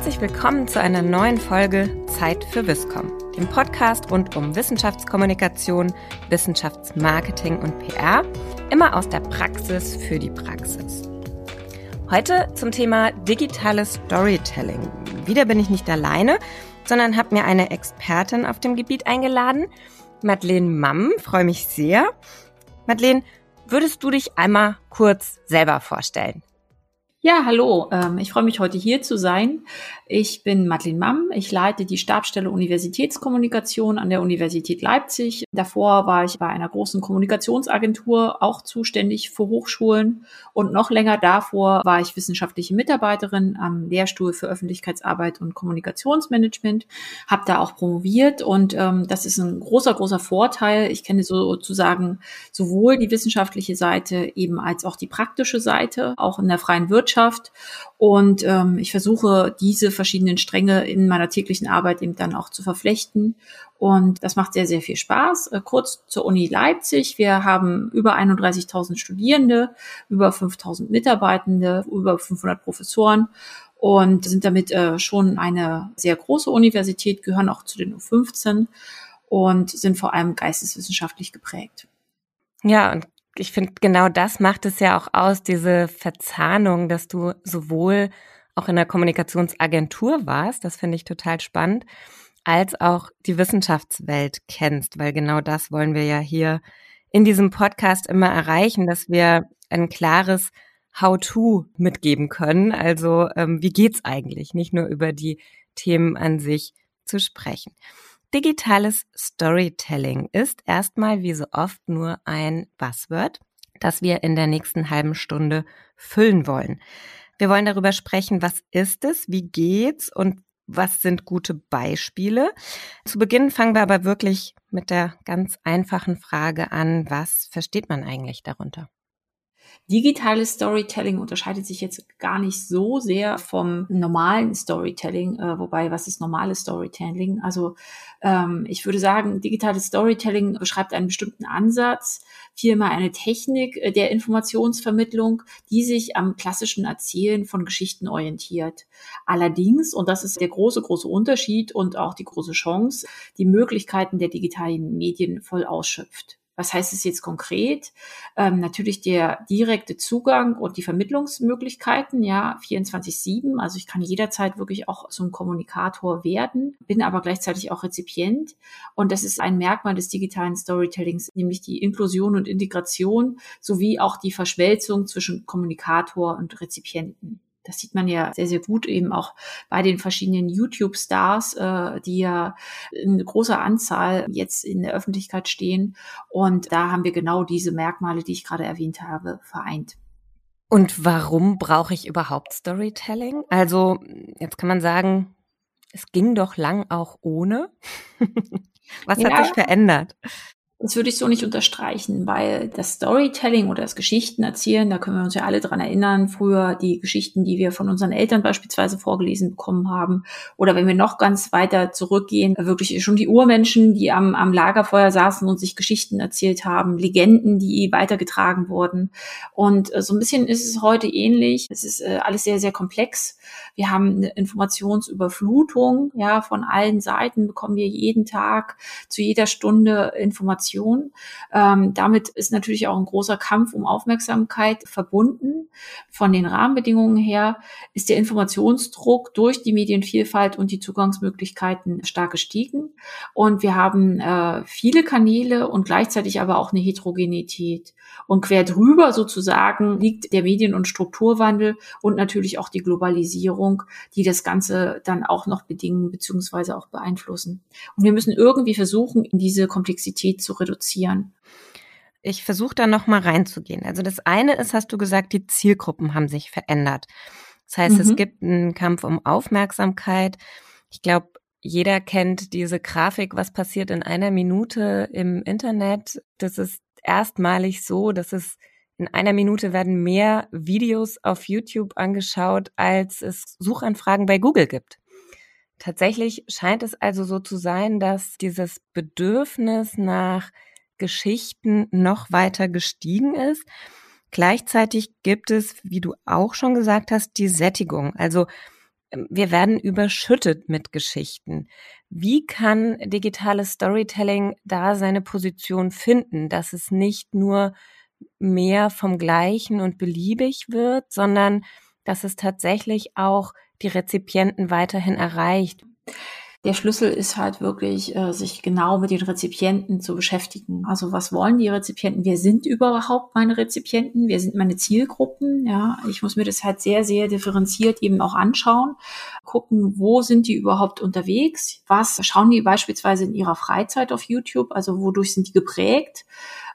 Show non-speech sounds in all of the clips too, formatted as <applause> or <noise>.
Herzlich willkommen zu einer neuen Folge Zeit für Wisscom, dem Podcast rund um Wissenschaftskommunikation, Wissenschaftsmarketing und PR, immer aus der Praxis für die Praxis. Heute zum Thema digitales Storytelling. Wieder bin ich nicht alleine, sondern habe mir eine Expertin auf dem Gebiet eingeladen, Madeleine Mamm, freue mich sehr. Madeleine, würdest du dich einmal kurz selber vorstellen? Ja, hallo. Ähm, ich freue mich heute hier zu sein. Ich bin Madeleine Mamm. Ich leite die Stabstelle Universitätskommunikation an der Universität Leipzig. Davor war ich bei einer großen Kommunikationsagentur auch zuständig für Hochschulen und noch länger davor war ich wissenschaftliche Mitarbeiterin am Lehrstuhl für Öffentlichkeitsarbeit und Kommunikationsmanagement, habe da auch promoviert und ähm, das ist ein großer, großer Vorteil. Ich kenne sozusagen sowohl die wissenschaftliche Seite eben als auch die praktische Seite, auch in der freien Wirtschaft und ähm, ich versuche, diese verschiedenen Stränge in meiner täglichen Arbeit eben dann auch zu verflechten. Und das macht sehr, sehr viel Spaß. Äh, kurz zur Uni Leipzig. Wir haben über 31.000 Studierende, über 5.000 Mitarbeitende, über 500 Professoren und sind damit äh, schon eine sehr große Universität, gehören auch zu den U15 und sind vor allem geisteswissenschaftlich geprägt. Ja, und ich finde, genau das macht es ja auch aus, diese Verzahnung, dass du sowohl auch in der Kommunikationsagentur warst, das finde ich total spannend, als auch die Wissenschaftswelt kennst, weil genau das wollen wir ja hier in diesem Podcast immer erreichen, dass wir ein klares How-to mitgeben können. Also ähm, wie geht's eigentlich? Nicht nur über die Themen an sich zu sprechen. Digitales Storytelling ist erstmal wie so oft nur ein Buzzword, das wir in der nächsten halben Stunde füllen wollen. Wir wollen darüber sprechen, was ist es, wie geht's und was sind gute Beispiele. Zu Beginn fangen wir aber wirklich mit der ganz einfachen Frage an, was versteht man eigentlich darunter? Digitales Storytelling unterscheidet sich jetzt gar nicht so sehr vom normalen Storytelling, äh, wobei was ist normales Storytelling? Also ähm, ich würde sagen, digitales Storytelling beschreibt einen bestimmten Ansatz, vielmehr eine Technik äh, der Informationsvermittlung, die sich am klassischen Erzählen von Geschichten orientiert. Allerdings, und das ist der große, große Unterschied und auch die große Chance, die Möglichkeiten der digitalen Medien voll ausschöpft. Was heißt es jetzt konkret? Ähm, natürlich der direkte Zugang und die Vermittlungsmöglichkeiten, ja, 24-7. Also ich kann jederzeit wirklich auch zum Kommunikator werden, bin aber gleichzeitig auch Rezipient. Und das ist ein Merkmal des digitalen Storytellings, nämlich die Inklusion und Integration sowie auch die Verschmelzung zwischen Kommunikator und Rezipienten. Das sieht man ja sehr, sehr gut eben auch bei den verschiedenen YouTube-Stars, äh, die ja in großer Anzahl jetzt in der Öffentlichkeit stehen. Und da haben wir genau diese Merkmale, die ich gerade erwähnt habe, vereint. Und warum brauche ich überhaupt Storytelling? Also jetzt kann man sagen, es ging doch lang auch ohne. <laughs> Was ja. hat sich verändert? Das würde ich so nicht unterstreichen, weil das Storytelling oder das Geschichtenerzählen, da können wir uns ja alle dran erinnern, früher die Geschichten, die wir von unseren Eltern beispielsweise vorgelesen bekommen haben, oder wenn wir noch ganz weiter zurückgehen, wirklich schon die Urmenschen, die am, am Lagerfeuer saßen und sich Geschichten erzählt haben, Legenden, die weitergetragen wurden. Und äh, so ein bisschen ist es heute ähnlich. Es ist äh, alles sehr, sehr komplex. Wir haben eine Informationsüberflutung, ja, von allen Seiten bekommen wir jeden Tag zu jeder Stunde Informationen Information. Ähm, damit ist natürlich auch ein großer Kampf um Aufmerksamkeit verbunden. Von den Rahmenbedingungen her ist der Informationsdruck durch die Medienvielfalt und die Zugangsmöglichkeiten stark gestiegen. Und wir haben äh, viele Kanäle und gleichzeitig aber auch eine Heterogenität. Und quer drüber sozusagen liegt der Medien- und Strukturwandel und natürlich auch die Globalisierung, die das Ganze dann auch noch bedingen bzw. auch beeinflussen. Und wir müssen irgendwie versuchen, in diese Komplexität zu reduzieren. Ich versuche da noch mal reinzugehen. Also das eine ist, hast du gesagt, die Zielgruppen haben sich verändert. Das heißt, mhm. es gibt einen Kampf um Aufmerksamkeit. Ich glaube, jeder kennt diese Grafik, was passiert in einer Minute im Internet. Das ist erstmalig so, dass es in einer Minute werden mehr Videos auf YouTube angeschaut, als es Suchanfragen bei Google gibt. Tatsächlich scheint es also so zu sein, dass dieses Bedürfnis nach Geschichten noch weiter gestiegen ist. Gleichzeitig gibt es, wie du auch schon gesagt hast, die Sättigung. Also wir werden überschüttet mit Geschichten. Wie kann digitales Storytelling da seine Position finden, dass es nicht nur mehr vom Gleichen und beliebig wird, sondern dass es tatsächlich auch die Rezipienten weiterhin erreicht? Der Schlüssel ist halt wirklich, äh, sich genau mit den Rezipienten zu beschäftigen. Also was wollen die Rezipienten? Wer sind überhaupt meine Rezipienten? Wer sind meine Zielgruppen? Ja, ich muss mir das halt sehr, sehr differenziert eben auch anschauen. Gucken, wo sind die überhaupt unterwegs? Was schauen die beispielsweise in ihrer Freizeit auf YouTube? Also wodurch sind die geprägt?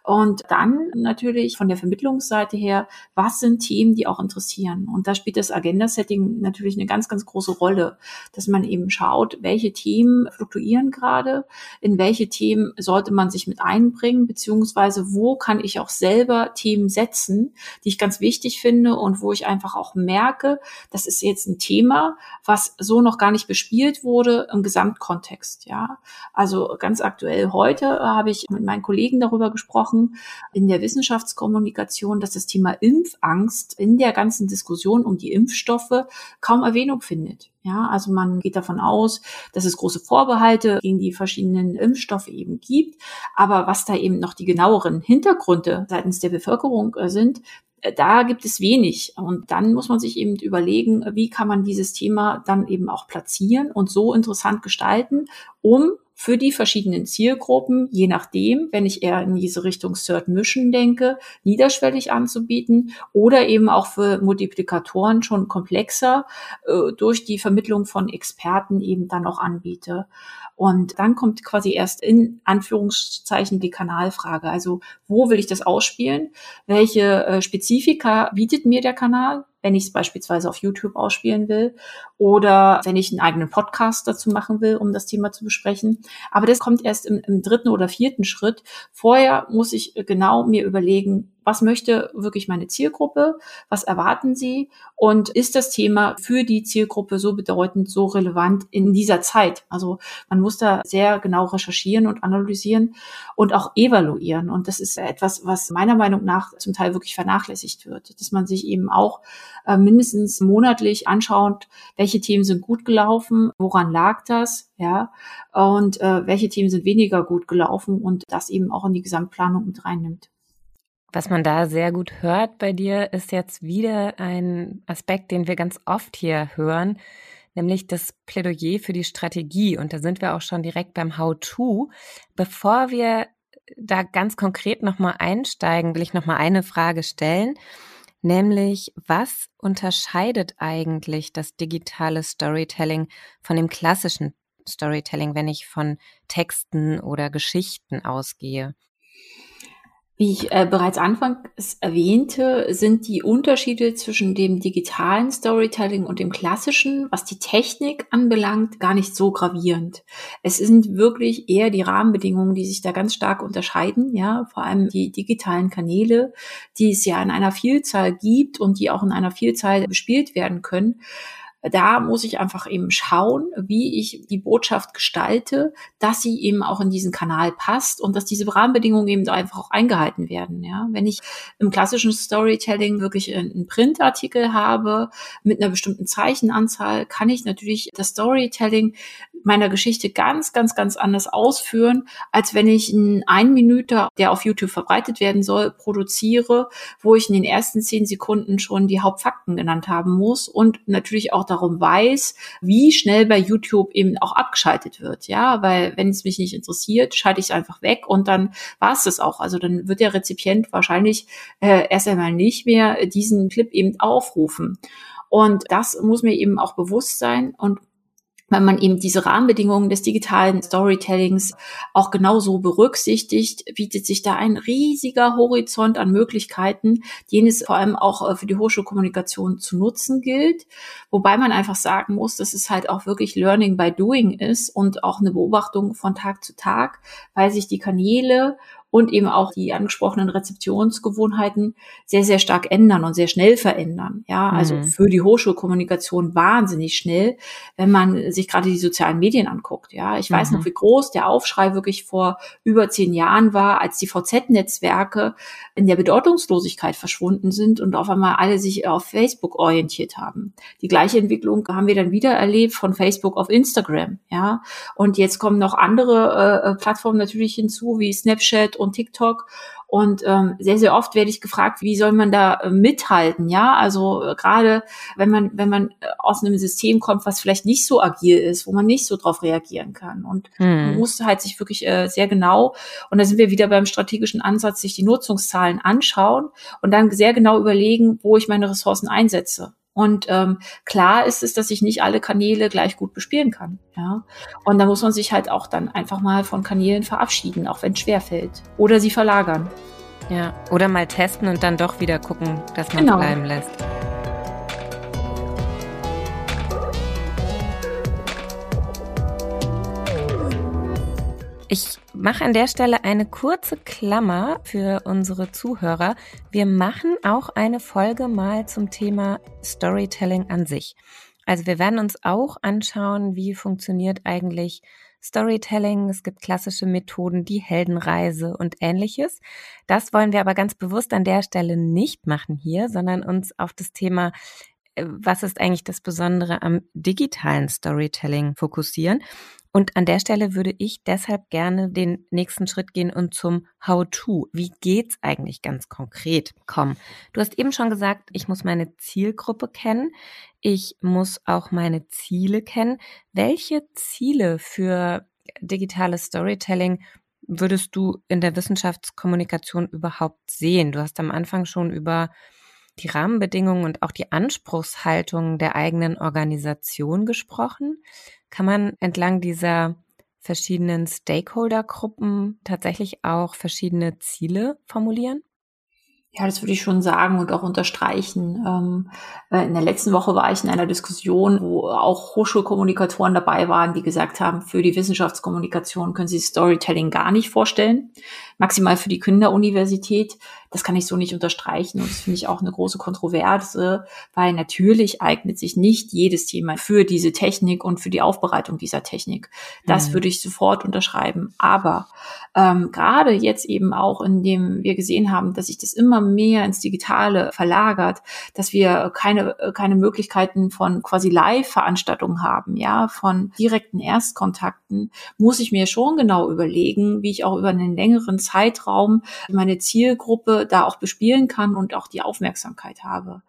Und dann natürlich von der Vermittlungsseite her, was sind Themen, die auch interessieren? Und da spielt das Agenda-Setting natürlich eine ganz, ganz große Rolle, dass man eben schaut, welche Themen fluktuieren gerade, in welche Themen sollte man sich mit einbringen, beziehungsweise wo kann ich auch selber Themen setzen, die ich ganz wichtig finde und wo ich einfach auch merke, das ist jetzt ein Thema, was so noch gar nicht bespielt wurde im Gesamtkontext. Ja, also ganz aktuell heute habe ich mit meinen Kollegen darüber gesprochen, gesprochen in der Wissenschaftskommunikation, dass das Thema Impfangst in der ganzen Diskussion um die Impfstoffe kaum Erwähnung findet. Ja, also man geht davon aus, dass es große Vorbehalte gegen die verschiedenen Impfstoffe eben gibt. Aber was da eben noch die genaueren Hintergründe seitens der Bevölkerung äh, sind, äh, da gibt es wenig. Und dann muss man sich eben überlegen, wie kann man dieses Thema dann eben auch platzieren und so interessant gestalten, um für die verschiedenen Zielgruppen, je nachdem, wenn ich eher in diese Richtung Third Mission denke, niederschwellig anzubieten oder eben auch für Multiplikatoren schon komplexer äh, durch die Vermittlung von Experten eben dann auch anbiete. Und dann kommt quasi erst in Anführungszeichen die Kanalfrage. Also wo will ich das ausspielen? Welche äh, Spezifika bietet mir der Kanal? wenn ich es beispielsweise auf YouTube ausspielen will oder wenn ich einen eigenen Podcast dazu machen will, um das Thema zu besprechen. Aber das kommt erst im, im dritten oder vierten Schritt. Vorher muss ich genau mir überlegen, was möchte wirklich meine Zielgruppe, was erwarten sie und ist das Thema für die Zielgruppe so bedeutend, so relevant in dieser Zeit. Also man muss da sehr genau recherchieren und analysieren und auch evaluieren. Und das ist etwas, was meiner Meinung nach zum Teil wirklich vernachlässigt wird, dass man sich eben auch äh, mindestens monatlich anschaut, welche Themen sind gut gelaufen, woran lag das, ja, und äh, welche Themen sind weniger gut gelaufen und das eben auch in die Gesamtplanung mit reinnimmt. Was man da sehr gut hört bei dir, ist jetzt wieder ein Aspekt, den wir ganz oft hier hören, nämlich das Plädoyer für die Strategie. Und da sind wir auch schon direkt beim How-to. Bevor wir da ganz konkret nochmal einsteigen, will ich nochmal eine Frage stellen, nämlich was unterscheidet eigentlich das digitale Storytelling von dem klassischen Storytelling, wenn ich von Texten oder Geschichten ausgehe? Wie ich äh, bereits anfangs erwähnte, sind die Unterschiede zwischen dem digitalen Storytelling und dem klassischen, was die Technik anbelangt, gar nicht so gravierend. Es sind wirklich eher die Rahmenbedingungen, die sich da ganz stark unterscheiden, ja, vor allem die digitalen Kanäle, die es ja in einer Vielzahl gibt und die auch in einer Vielzahl bespielt werden können da muss ich einfach eben schauen, wie ich die Botschaft gestalte, dass sie eben auch in diesen Kanal passt und dass diese Rahmenbedingungen eben einfach auch eingehalten werden. Ja, wenn ich im klassischen Storytelling wirklich einen Printartikel habe mit einer bestimmten Zeichenanzahl, kann ich natürlich das Storytelling meiner Geschichte ganz, ganz, ganz anders ausführen, als wenn ich einen ein Minute, der auf YouTube verbreitet werden soll, produziere, wo ich in den ersten zehn Sekunden schon die Hauptfakten genannt haben muss und natürlich auch darum weiß, wie schnell bei YouTube eben auch abgeschaltet wird. Ja, weil wenn es mich nicht interessiert, schalte ich es einfach weg und dann war es das auch. Also dann wird der Rezipient wahrscheinlich äh, erst einmal nicht mehr diesen Clip eben aufrufen. Und das muss mir eben auch bewusst sein. Und wenn man eben diese Rahmenbedingungen des digitalen Storytellings auch genauso berücksichtigt, bietet sich da ein riesiger Horizont an Möglichkeiten, den es vor allem auch äh, für die Hochschulkommunikation zu nutzen gilt. Wobei man einfach sagen muss, dass es halt auch wirklich Learning by Doing ist und auch eine Beobachtung von Tag zu Tag, weil sich die Kanäle und eben auch die angesprochenen Rezeptionsgewohnheiten sehr, sehr stark ändern und sehr schnell verändern. Ja, also mhm. für die Hochschulkommunikation wahnsinnig schnell, wenn man sich gerade die sozialen Medien anguckt. Ja, ich weiß mhm. noch, wie groß der Aufschrei wirklich vor über zehn Jahren war, als die VZ-Netzwerke in der Bedeutungslosigkeit verschwunden sind und auf einmal alle sich auf Facebook orientiert haben. Die gleiche Entwicklung haben wir dann wieder erlebt von Facebook auf Instagram. Ja, und jetzt kommen noch andere äh, Plattformen natürlich hinzu, wie Snapchat und TikTok. Und ähm, sehr, sehr oft werde ich gefragt, wie soll man da äh, mithalten? Ja, also äh, gerade wenn man, wenn man äh, aus einem System kommt, was vielleicht nicht so agil ist, wo man nicht so drauf reagieren kann. Und hm. man muss halt sich wirklich äh, sehr genau, und da sind wir wieder beim strategischen Ansatz, sich die Nutzungszahlen anschauen und dann sehr genau überlegen, wo ich meine Ressourcen einsetze. Und ähm, klar ist es, dass ich nicht alle Kanäle gleich gut bespielen kann. Ja? Und da muss man sich halt auch dann einfach mal von Kanälen verabschieden, auch wenn es schwer fällt. Oder sie verlagern. Ja, oder mal testen und dann doch wieder gucken, dass man genau. bleiben lässt. Ich mache an der Stelle eine kurze Klammer für unsere Zuhörer. Wir machen auch eine Folge mal zum Thema Storytelling an sich. Also wir werden uns auch anschauen, wie funktioniert eigentlich Storytelling. Es gibt klassische Methoden, die Heldenreise und ähnliches. Das wollen wir aber ganz bewusst an der Stelle nicht machen hier, sondern uns auf das Thema äh, was ist eigentlich das Besondere am digitalen Storytelling fokussieren. Und an der Stelle würde ich deshalb gerne den nächsten Schritt gehen und zum How-to. Wie geht's eigentlich ganz konkret kommen? Du hast eben schon gesagt, ich muss meine Zielgruppe kennen. Ich muss auch meine Ziele kennen. Welche Ziele für digitales Storytelling würdest du in der Wissenschaftskommunikation überhaupt sehen? Du hast am Anfang schon über die Rahmenbedingungen und auch die Anspruchshaltung der eigenen Organisation gesprochen. Kann man entlang dieser verschiedenen Stakeholder-Gruppen tatsächlich auch verschiedene Ziele formulieren? Ja, das würde ich schon sagen und auch unterstreichen. Ähm, äh, in der letzten Woche war ich in einer Diskussion, wo auch Hochschulkommunikatoren dabei waren, die gesagt haben, für die Wissenschaftskommunikation können sie Storytelling gar nicht vorstellen, maximal für die Kinderuniversität das kann ich so nicht unterstreichen. Und das finde ich auch eine große Kontroverse, weil natürlich eignet sich nicht jedes Thema für diese Technik und für die Aufbereitung dieser Technik. Das mhm. würde ich sofort unterschreiben. Aber ähm, gerade jetzt eben auch, indem wir gesehen haben, dass sich das immer mehr ins Digitale verlagert, dass wir keine, keine Möglichkeiten von quasi Live-Veranstaltungen haben, ja, von direkten Erstkontakten, muss ich mir schon genau überlegen, wie ich auch über einen längeren Zeitraum meine Zielgruppe da auch bespielen kann und auch die Aufmerksamkeit habe.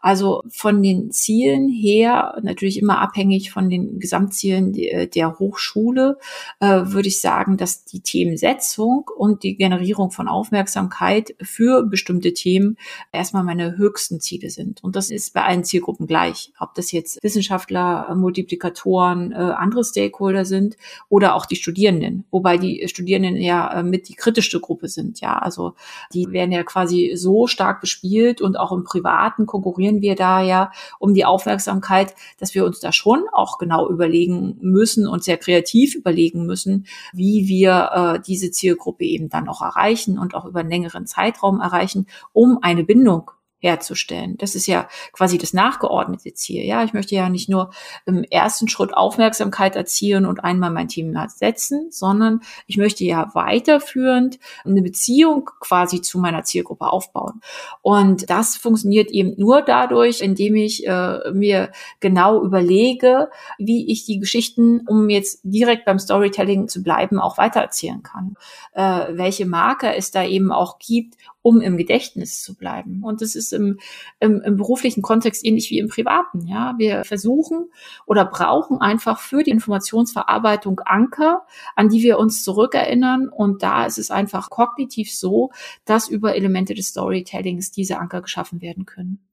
Also von den Zielen her, natürlich immer abhängig von den Gesamtzielen der Hochschule, äh, würde ich sagen, dass die Themensetzung und die Generierung von Aufmerksamkeit für bestimmte Themen erstmal meine höchsten Ziele sind. Und das ist bei allen Zielgruppen gleich. Ob das jetzt Wissenschaftler, Multiplikatoren, äh, andere Stakeholder sind oder auch die Studierenden. Wobei die Studierenden ja äh, mit die kritischste Gruppe sind. Ja, also die werden ja quasi so stark bespielt und auch im Privaten konkurrieren konkurrieren wir da ja um die Aufmerksamkeit, dass wir uns da schon auch genau überlegen müssen und sehr kreativ überlegen müssen, wie wir äh, diese Zielgruppe eben dann auch erreichen und auch über einen längeren Zeitraum erreichen, um eine Bindung herzustellen. Das ist ja quasi das nachgeordnete Ziel. Ja, ich möchte ja nicht nur im ersten Schritt Aufmerksamkeit erzielen und einmal mein Team setzen, sondern ich möchte ja weiterführend eine Beziehung quasi zu meiner Zielgruppe aufbauen. Und das funktioniert eben nur dadurch, indem ich äh, mir genau überlege, wie ich die Geschichten, um jetzt direkt beim Storytelling zu bleiben, auch weitererzählen kann. Äh, welche Marker es da eben auch gibt, um im Gedächtnis zu bleiben. Und das ist im, im, im beruflichen Kontext ähnlich wie im privaten. Ja, wir versuchen oder brauchen einfach für die Informationsverarbeitung Anker, an die wir uns zurückerinnern. Und da ist es einfach kognitiv so, dass über Elemente des Storytellings diese Anker geschaffen werden können.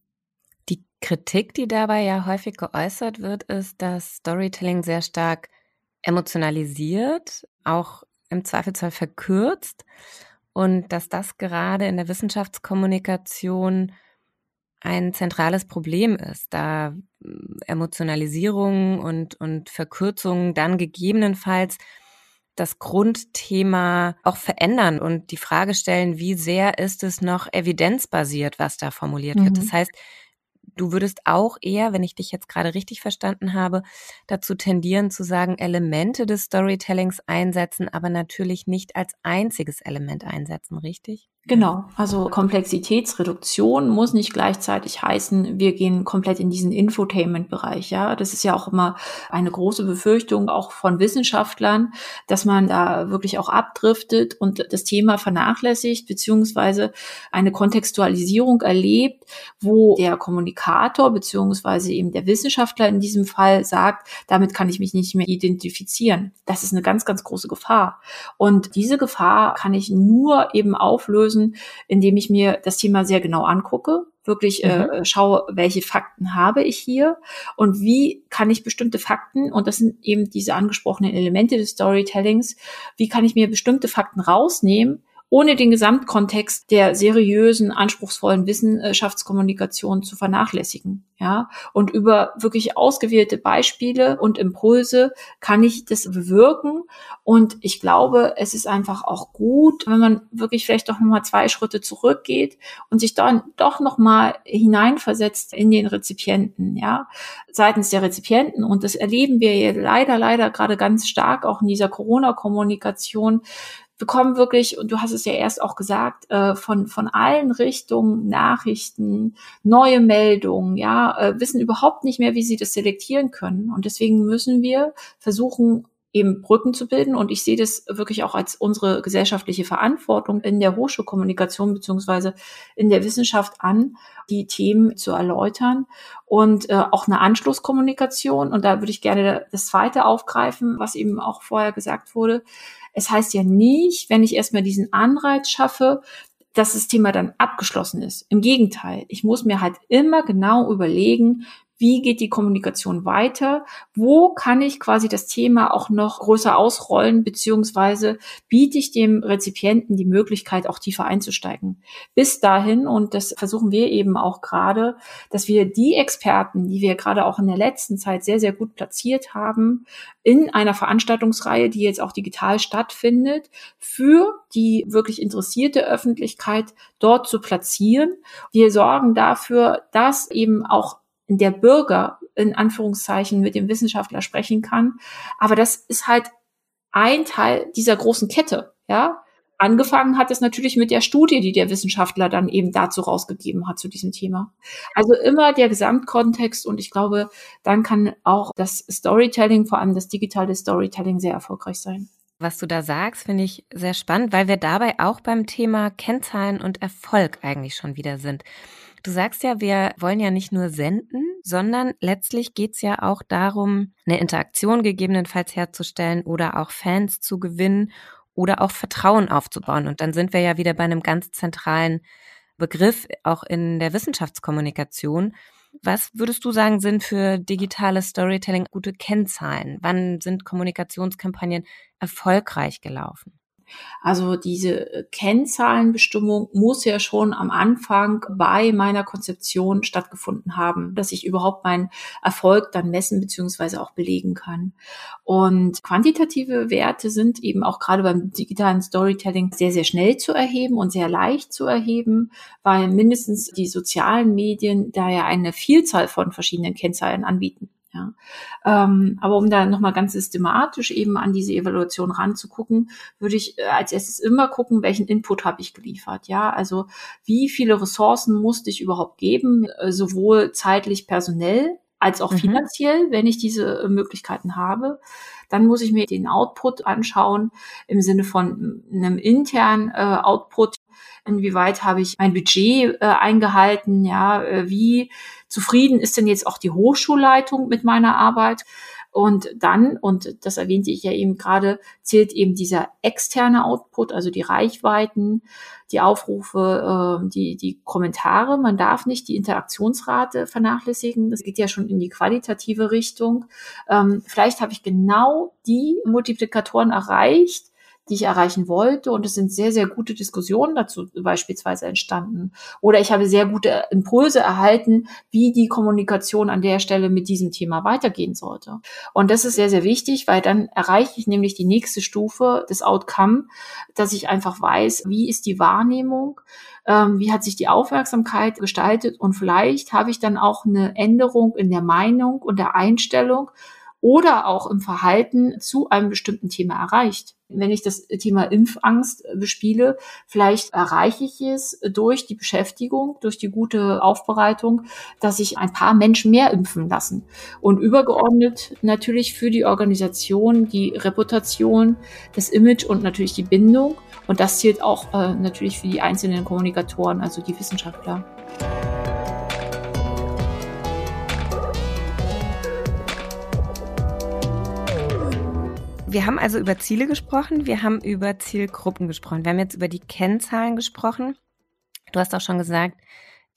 Die Kritik, die dabei ja häufig geäußert wird, ist, dass Storytelling sehr stark emotionalisiert, auch im Zweifelsfall verkürzt und dass das gerade in der Wissenschaftskommunikation ein zentrales Problem ist, da hm, Emotionalisierung und, und Verkürzung dann gegebenenfalls das Grundthema auch verändern und die Frage stellen, wie sehr ist es noch evidenzbasiert, was da formuliert wird. Das mhm. heißt, du würdest auch eher, wenn ich dich jetzt gerade richtig verstanden habe, dazu tendieren zu sagen, Elemente des Storytellings einsetzen, aber natürlich nicht als einziges Element einsetzen, richtig? Genau, also Komplexitätsreduktion muss nicht gleichzeitig heißen, wir gehen komplett in diesen Infotainment-Bereich. Ja, das ist ja auch immer eine große Befürchtung auch von Wissenschaftlern, dass man da wirklich auch abdriftet und das Thema vernachlässigt beziehungsweise eine Kontextualisierung erlebt, wo der Kommunikator beziehungsweise eben der Wissenschaftler in diesem Fall sagt, damit kann ich mich nicht mehr identifizieren. Das ist eine ganz, ganz große Gefahr. Und diese Gefahr kann ich nur eben auflösen lösen, indem ich mir das Thema sehr genau angucke, wirklich äh, mhm. äh, schaue, welche Fakten habe ich hier und wie kann ich bestimmte Fakten, und das sind eben diese angesprochenen Elemente des Storytellings, wie kann ich mir bestimmte Fakten rausnehmen, ohne den Gesamtkontext der seriösen, anspruchsvollen Wissenschaftskommunikation zu vernachlässigen. Ja, und über wirklich ausgewählte Beispiele und Impulse kann ich das bewirken. Und ich glaube, es ist einfach auch gut, wenn man wirklich vielleicht doch nochmal zwei Schritte zurückgeht und sich dann doch nochmal hineinversetzt in den Rezipienten, ja, seitens der Rezipienten. Und das erleben wir ja leider, leider gerade ganz stark auch in dieser Corona-Kommunikation, bekommen wirklich, und du hast es ja erst auch gesagt, äh, von, von allen Richtungen Nachrichten, neue Meldungen, ja, äh, wissen überhaupt nicht mehr, wie sie das selektieren können. Und deswegen müssen wir versuchen, eben Brücken zu bilden. Und ich sehe das wirklich auch als unsere gesellschaftliche Verantwortung in der Hochschulkommunikation beziehungsweise in der Wissenschaft an, die Themen zu erläutern und äh, auch eine Anschlusskommunikation. Und da würde ich gerne das zweite aufgreifen, was eben auch vorher gesagt wurde. Es heißt ja nicht, wenn ich erstmal diesen Anreiz schaffe, dass das Thema dann abgeschlossen ist. Im Gegenteil, ich muss mir halt immer genau überlegen, wie geht die Kommunikation weiter, wo kann ich quasi das Thema auch noch größer ausrollen, beziehungsweise biete ich dem Rezipienten die Möglichkeit, auch tiefer einzusteigen. Bis dahin, und das versuchen wir eben auch gerade, dass wir die Experten, die wir gerade auch in der letzten Zeit sehr, sehr gut platziert haben, in einer Veranstaltungsreihe, die jetzt auch digital stattfindet, für die wirklich interessierte Öffentlichkeit dort zu platzieren. Wir sorgen dafür, dass eben auch der Bürger in Anführungszeichen mit dem Wissenschaftler sprechen kann. Aber das ist halt ein Teil dieser großen Kette, ja. Angefangen hat es natürlich mit der Studie, die der Wissenschaftler dann eben dazu rausgegeben hat zu diesem Thema. Also immer der Gesamtkontext und ich glaube, dann kann auch das Storytelling, vor allem das digitale Storytelling sehr erfolgreich sein. Was du da sagst, finde ich sehr spannend, weil wir dabei auch beim Thema Kennzahlen und Erfolg eigentlich schon wieder sind. Du sagst ja, wir wollen ja nicht nur senden, sondern letztlich geht's ja auch darum, eine Interaktion gegebenenfalls herzustellen oder auch Fans zu gewinnen oder auch Vertrauen aufzubauen. Und dann sind wir ja wieder bei einem ganz zentralen Begriff, auch in der Wissenschaftskommunikation. Was würdest du sagen, sind für digitales Storytelling gute Kennzahlen? Wann sind Kommunikationskampagnen erfolgreich gelaufen? Also diese Kennzahlenbestimmung muss ja schon am Anfang bei meiner Konzeption stattgefunden haben, dass ich überhaupt meinen Erfolg dann messen beziehungsweise auch belegen kann. Und quantitative Werte sind eben auch gerade beim digitalen Storytelling sehr, sehr schnell zu erheben und sehr leicht zu erheben, weil mindestens die sozialen Medien da ja eine Vielzahl von verschiedenen Kennzahlen anbieten. Ja. Ähm, aber um da nochmal ganz systematisch eben an diese Evaluation ranzugucken, würde ich äh, als erstes immer gucken, welchen Input habe ich geliefert. Ja, also wie viele Ressourcen musste ich überhaupt geben, äh, sowohl zeitlich, personell als auch mhm. finanziell, wenn ich diese äh, Möglichkeiten habe. Dann muss ich mir den Output anschauen im Sinne von einem internen äh, Output. Inwieweit habe ich mein Budget äh, eingehalten? Ja, wie zufrieden ist denn jetzt auch die Hochschulleitung mit meiner Arbeit? Und dann, und das erwähnte ich ja eben gerade, zählt eben dieser externe Output, also die Reichweiten, die Aufrufe, äh, die, die Kommentare. Man darf nicht die Interaktionsrate vernachlässigen. Das geht ja schon in die qualitative Richtung. Ähm, vielleicht habe ich genau die Multiplikatoren erreicht, die ich erreichen wollte. Und es sind sehr, sehr gute Diskussionen dazu beispielsweise entstanden. Oder ich habe sehr gute Impulse erhalten, wie die Kommunikation an der Stelle mit diesem Thema weitergehen sollte. Und das ist sehr, sehr wichtig, weil dann erreiche ich nämlich die nächste Stufe des Outcome, dass ich einfach weiß, wie ist die Wahrnehmung, ähm, wie hat sich die Aufmerksamkeit gestaltet und vielleicht habe ich dann auch eine Änderung in der Meinung und der Einstellung oder auch im Verhalten zu einem bestimmten Thema erreicht. Wenn ich das Thema Impfangst bespiele, vielleicht erreiche ich es durch die Beschäftigung, durch die gute Aufbereitung, dass sich ein paar Menschen mehr impfen lassen. Und übergeordnet natürlich für die Organisation die Reputation, das Image und natürlich die Bindung. Und das zählt auch äh, natürlich für die einzelnen Kommunikatoren, also die Wissenschaftler. Wir haben also über Ziele gesprochen, wir haben über Zielgruppen gesprochen, wir haben jetzt über die Kennzahlen gesprochen. Du hast auch schon gesagt,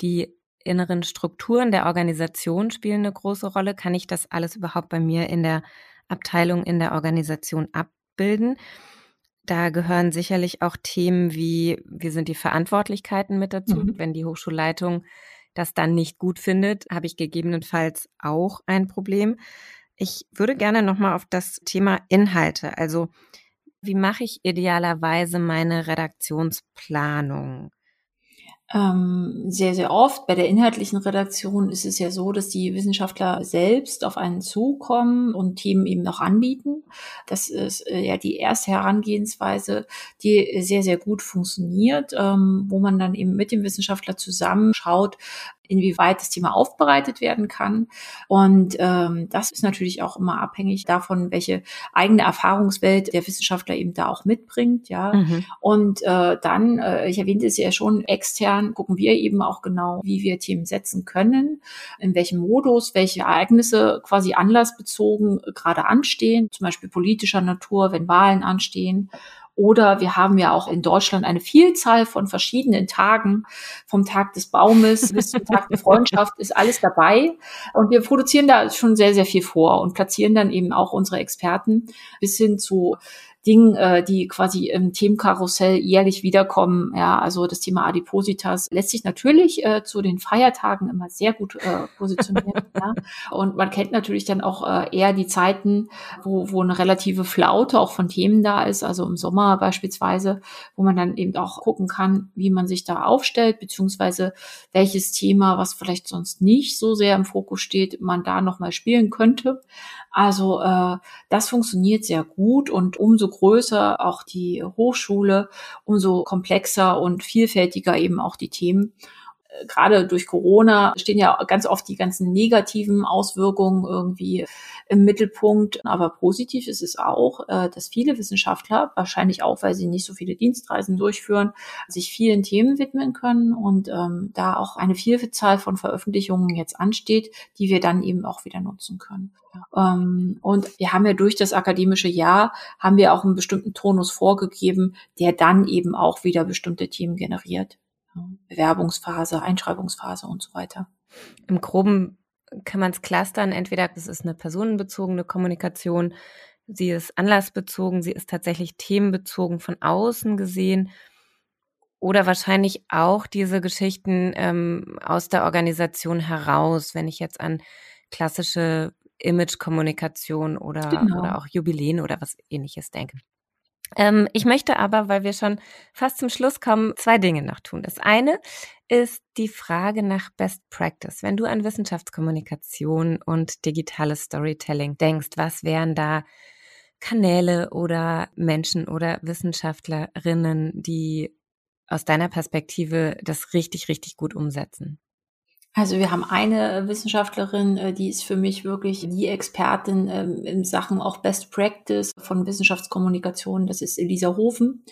die inneren Strukturen der Organisation spielen eine große Rolle. Kann ich das alles überhaupt bei mir in der Abteilung, in der Organisation abbilden? Da gehören sicherlich auch Themen wie, wie sind die Verantwortlichkeiten mit dazu? Mhm. Wenn die Hochschulleitung das dann nicht gut findet, habe ich gegebenenfalls auch ein Problem. Ich würde gerne nochmal auf das Thema Inhalte, also wie mache ich idealerweise meine Redaktionsplanung? Ähm, sehr, sehr oft bei der inhaltlichen Redaktion ist es ja so, dass die Wissenschaftler selbst auf einen zukommen und Themen eben noch anbieten. Das ist äh, ja die erste Herangehensweise, die sehr, sehr gut funktioniert, ähm, wo man dann eben mit dem Wissenschaftler zusammen schaut, inwieweit das Thema aufbereitet werden kann. Und ähm, das ist natürlich auch immer abhängig davon, welche eigene Erfahrungswelt der Wissenschaftler eben da auch mitbringt. Ja. Mhm. Und äh, dann, äh, ich erwähnte es ja schon, extern gucken wir eben auch genau, wie wir Themen setzen können, in welchem Modus, welche Ereignisse quasi anlassbezogen gerade anstehen, zum Beispiel politischer Natur, wenn Wahlen anstehen oder wir haben ja auch in Deutschland eine Vielzahl von verschiedenen Tagen, vom Tag des Baumes bis zum Tag der Freundschaft ist alles dabei. Und wir produzieren da schon sehr, sehr viel vor und platzieren dann eben auch unsere Experten bis hin zu Dingen, äh, die quasi im Themenkarussell jährlich wiederkommen. Ja, also das Thema Adipositas lässt sich natürlich äh, zu den Feiertagen immer sehr gut äh, positionieren. <laughs> ja. Und man kennt natürlich dann auch äh, eher die Zeiten, wo, wo eine relative Flaute auch von Themen da ist, also im Sommer beispielsweise, wo man dann eben auch gucken kann, wie man sich da aufstellt, beziehungsweise welches Thema, was vielleicht sonst nicht so sehr im Fokus steht, man da nochmal spielen könnte. Also äh, das funktioniert sehr gut und umso größer auch die Hochschule, umso komplexer und vielfältiger eben auch die Themen gerade durch Corona stehen ja ganz oft die ganzen negativen Auswirkungen irgendwie im Mittelpunkt. Aber positiv ist es auch, äh, dass viele Wissenschaftler, wahrscheinlich auch, weil sie nicht so viele Dienstreisen durchführen, sich vielen Themen widmen können und ähm, da auch eine Vielzahl von Veröffentlichungen jetzt ansteht, die wir dann eben auch wieder nutzen können. Ähm, und wir haben ja durch das akademische Jahr, haben wir auch einen bestimmten Tonus vorgegeben, der dann eben auch wieder bestimmte Themen generiert. Bewerbungsphase, Einschreibungsphase und so weiter. Im Groben kann man es clustern. Entweder es ist eine personenbezogene Kommunikation, sie ist anlassbezogen, sie ist tatsächlich themenbezogen von außen gesehen. Oder wahrscheinlich auch diese Geschichten ähm, aus der Organisation heraus, wenn ich jetzt an klassische Image-Kommunikation oder, genau. oder auch Jubiläen oder was ähnliches denke. Ähm, ich möchte aber, weil wir schon fast zum Schluss kommen, zwei Dinge noch tun. Das eine ist die Frage nach Best Practice. Wenn du an Wissenschaftskommunikation und digitales Storytelling denkst, was wären da Kanäle oder Menschen oder Wissenschaftlerinnen, die aus deiner Perspektive das richtig, richtig gut umsetzen? Also wir haben eine Wissenschaftlerin, äh, die ist für mich wirklich die Expertin ähm, in Sachen auch Best Practice von Wissenschaftskommunikation. Das ist Elisa Hofen.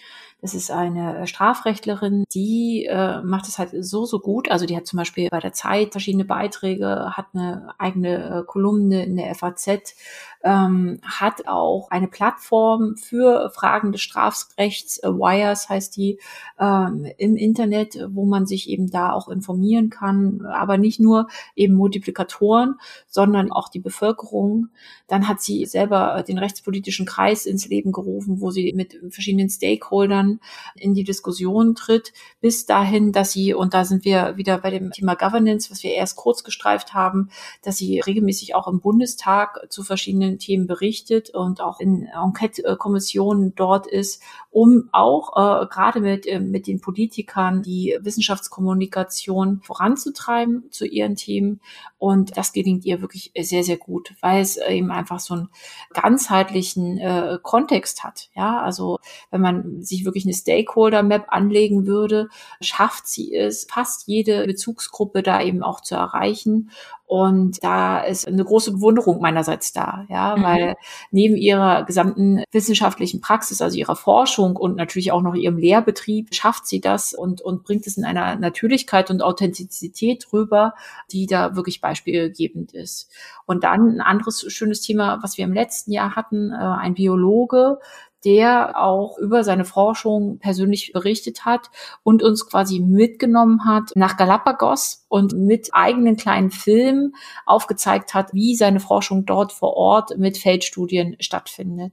Das ist eine Strafrechtlerin, die äh, macht es halt so, so gut. Also die hat zum Beispiel bei der Zeit verschiedene Beiträge, hat eine eigene äh, Kolumne in der FAZ, ähm, hat auch eine Plattform für Fragen des Strafrechts, äh, Wires heißt die, ähm, im Internet, wo man sich eben da auch informieren kann, aber nicht nur eben Multiplikatoren, sondern auch die Bevölkerung. Dann hat sie selber den rechtspolitischen Kreis ins Leben gerufen, wo sie mit verschiedenen Stakeholdern in die Diskussion tritt, bis dahin, dass sie, und da sind wir wieder bei dem Thema Governance, was wir erst kurz gestreift haben, dass sie regelmäßig auch im Bundestag zu verschiedenen Themen berichtet und auch in Enquete-Kommissionen dort ist, um auch äh, gerade mit, äh, mit den Politikern die Wissenschaftskommunikation voranzutreiben zu ihren Themen. Und das gelingt ihr wirklich sehr, sehr gut, weil es eben einfach so einen ganzheitlichen äh, Kontext hat. Ja, also wenn man sich wirklich eine Stakeholder-Map anlegen würde, schafft sie es, fast jede Bezugsgruppe da eben auch zu erreichen und da ist eine große Bewunderung meinerseits da, ja, mhm. weil neben ihrer gesamten wissenschaftlichen Praxis, also ihrer Forschung und natürlich auch noch ihrem Lehrbetrieb, schafft sie das und, und bringt es in einer Natürlichkeit und Authentizität rüber, die da wirklich beispielgebend ist. Und dann ein anderes schönes Thema, was wir im letzten Jahr hatten, äh, ein Biologe, der auch über seine Forschung persönlich berichtet hat und uns quasi mitgenommen hat nach Galapagos und mit eigenen kleinen Filmen aufgezeigt hat, wie seine Forschung dort vor Ort mit Feldstudien stattfindet.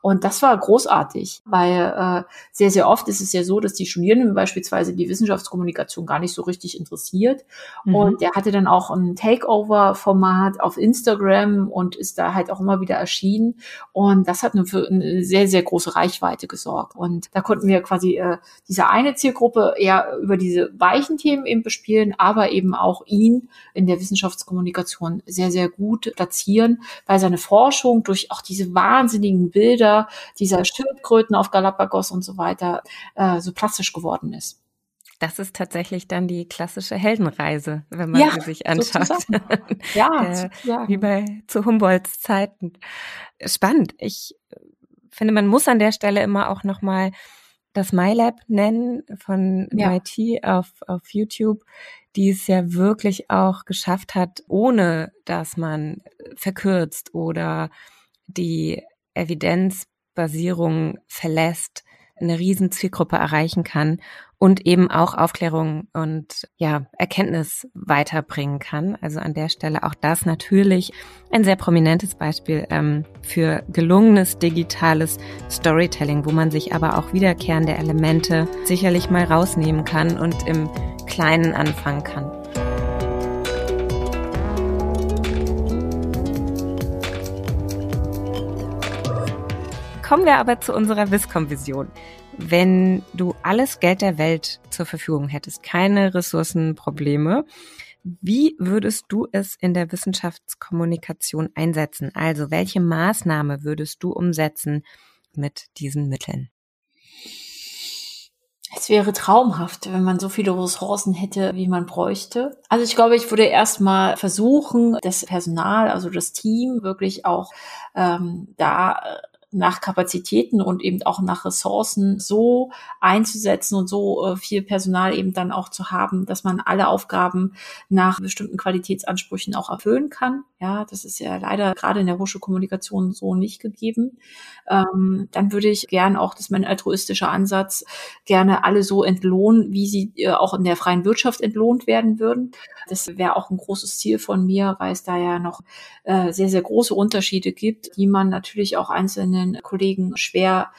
Und das war großartig, weil äh, sehr, sehr oft ist es ja so, dass die Studierenden beispielsweise die Wissenschaftskommunikation gar nicht so richtig interessiert. Mhm. Und er hatte dann auch ein Takeover-Format auf Instagram und ist da halt auch immer wieder erschienen. Und das hat für eine sehr, sehr große Reichweite gesorgt. Und da konnten wir quasi äh, diese eine Zielgruppe eher über diese weichen Themen eben bespielen, aber eben auch ihn in der Wissenschaftskommunikation sehr, sehr gut platzieren, weil seine Forschung durch auch diese wahnsinnigen Bilder dieser Schildkröten auf Galapagos und so weiter äh, so plastisch geworden ist. Das ist tatsächlich dann die klassische Heldenreise, wenn man ja, sie sich anschaut. <laughs> ja, äh, ja, wie bei zu Humboldts Zeiten. Spannend. Ich finde, man muss an der Stelle immer auch nochmal das MyLab nennen von ja. MIT auf, auf YouTube, die es ja wirklich auch geschafft hat, ohne dass man verkürzt oder die Evidenzbasierung verlässt, eine riesen Zielgruppe erreichen kann und eben auch Aufklärung und ja, Erkenntnis weiterbringen kann. Also an der Stelle auch das natürlich ein sehr prominentes Beispiel ähm, für gelungenes digitales Storytelling, wo man sich aber auch wiederkehrende Elemente sicherlich mal rausnehmen kann und im Kleinen anfangen kann. Kommen wir aber zu unserer Viscom-Vision. Wenn du alles Geld der Welt zur Verfügung hättest, keine Ressourcenprobleme, wie würdest du es in der Wissenschaftskommunikation einsetzen? Also welche Maßnahme würdest du umsetzen mit diesen Mitteln? Es wäre traumhaft, wenn man so viele Ressourcen hätte, wie man bräuchte. Also ich glaube, ich würde erstmal versuchen, das Personal, also das Team wirklich auch ähm, da nach Kapazitäten und eben auch nach Ressourcen so einzusetzen und so äh, viel Personal eben dann auch zu haben, dass man alle Aufgaben nach bestimmten Qualitätsansprüchen auch erfüllen kann. Ja, das ist ja leider gerade in der Hochschulkommunikation so nicht gegeben. Ähm, dann würde ich gern auch, das ist mein altruistischer Ansatz, gerne alle so entlohnen, wie sie äh, auch in der freien Wirtschaft entlohnt werden würden. Das wäre auch ein großes Ziel von mir, weil es da ja noch äh, sehr, sehr große Unterschiede gibt, die man natürlich auch einzelnen Kollegen schwer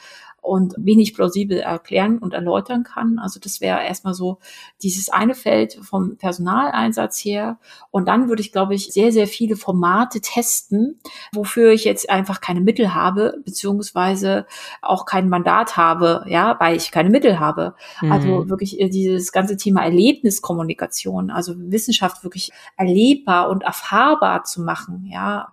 und wenig plausibel erklären und erläutern kann. Also das wäre erstmal so dieses eine Feld vom Personaleinsatz her. Und dann würde ich, glaube ich, sehr, sehr viele Formate testen, wofür ich jetzt einfach keine Mittel habe, beziehungsweise auch kein Mandat habe, ja, weil ich keine Mittel habe. Mhm. Also wirklich äh, dieses ganze Thema Erlebniskommunikation, also Wissenschaft wirklich erlebbar und erfahrbar zu machen, ja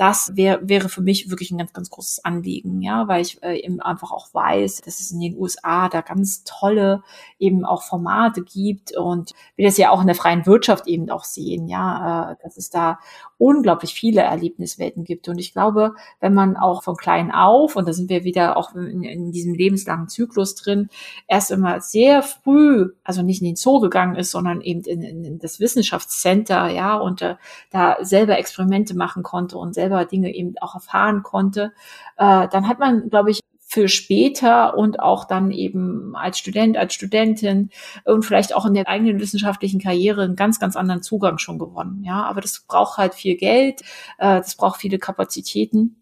das wär, wäre für mich wirklich ein ganz, ganz großes Anliegen, ja, weil ich äh, eben einfach auch weiß, dass es in den USA da ganz tolle eben auch Formate gibt und wir das ja auch in der freien Wirtschaft eben auch sehen, ja, äh, dass es da unglaublich viele Erlebniswelten gibt. Und ich glaube, wenn man auch von klein auf, und da sind wir wieder auch in, in diesem lebenslangen Zyklus drin, erst immer sehr früh, also nicht in den Zoo gegangen ist, sondern eben in, in, das Wissenschaftscenter, ja, und äh, da selber Experimente machen konnte und selber Dinge eben auch erfahren konnte, äh, dann hat man, glaube ich, für später und auch dann eben als Student, als Studentin und vielleicht auch in der eigenen wissenschaftlichen Karriere einen ganz, ganz anderen Zugang schon gewonnen. Ja, aber das braucht halt viel Geld, äh, das braucht viele Kapazitäten.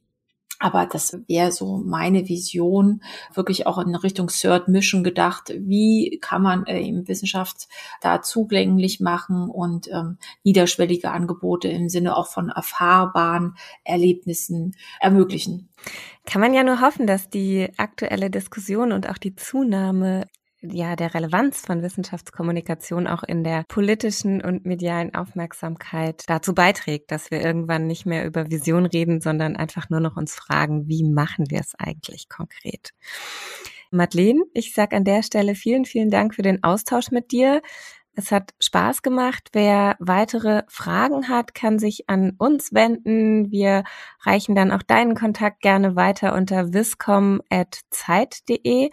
Aber das wäre so meine Vision, wirklich auch in Richtung Third Mission gedacht. Wie kann man äh, eben Wissenschaft da zugänglich machen und ähm, niederschwellige Angebote im Sinne auch von erfahrbaren Erlebnissen ermöglichen? Kann man ja nur hoffen, dass die aktuelle Diskussion und auch die Zunahme ja, der Relevanz von Wissenschaftskommunikation auch in der politischen und medialen Aufmerksamkeit dazu beiträgt, dass wir irgendwann nicht mehr über Vision reden, sondern einfach nur noch uns fragen, wie machen wir es eigentlich konkret? Madeleine, ich sage an der Stelle vielen, vielen Dank für den Austausch mit dir. Es hat Spaß gemacht. Wer weitere Fragen hat, kann sich an uns wenden. Wir reichen dann auch deinen Kontakt gerne weiter unter viscom.zeit.de.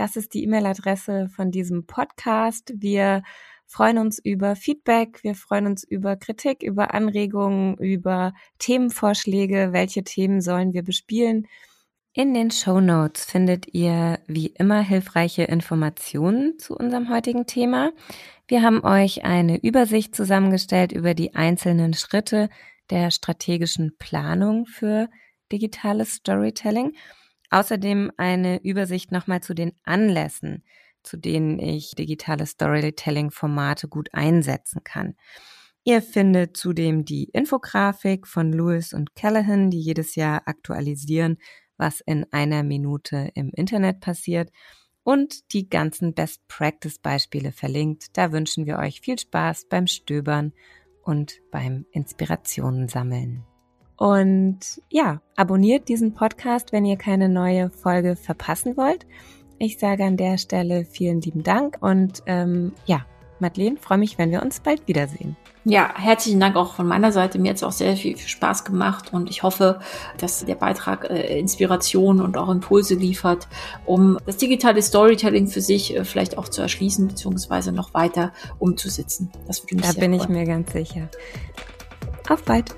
Das ist die E-Mail-Adresse von diesem Podcast. Wir freuen uns über Feedback, wir freuen uns über Kritik, über Anregungen, über Themenvorschläge, welche Themen sollen wir bespielen. In den Show Notes findet ihr wie immer hilfreiche Informationen zu unserem heutigen Thema. Wir haben euch eine Übersicht zusammengestellt über die einzelnen Schritte der strategischen Planung für digitales Storytelling Außerdem eine Übersicht nochmal zu den Anlässen, zu denen ich digitale Storytelling-Formate gut einsetzen kann. Ihr findet zudem die Infografik von Lewis und Callahan, die jedes Jahr aktualisieren, was in einer Minute im Internet passiert und die ganzen Best Practice Beispiele verlinkt. Da wünschen wir euch viel Spaß beim Stöbern und beim Inspirationen sammeln. Und ja, abonniert diesen Podcast, wenn ihr keine neue Folge verpassen wollt. Ich sage an der Stelle vielen lieben Dank und ähm, ja, Madeleine, freue mich, wenn wir uns bald wiedersehen. Ja, herzlichen Dank auch von meiner Seite. Mir hat es auch sehr viel Spaß gemacht und ich hoffe, dass der Beitrag äh, Inspiration und auch Impulse liefert, um das digitale Storytelling für sich äh, vielleicht auch zu erschließen beziehungsweise noch weiter umzusetzen. Das würde mich Da bin freuen. ich mir ganz sicher. Auf bald.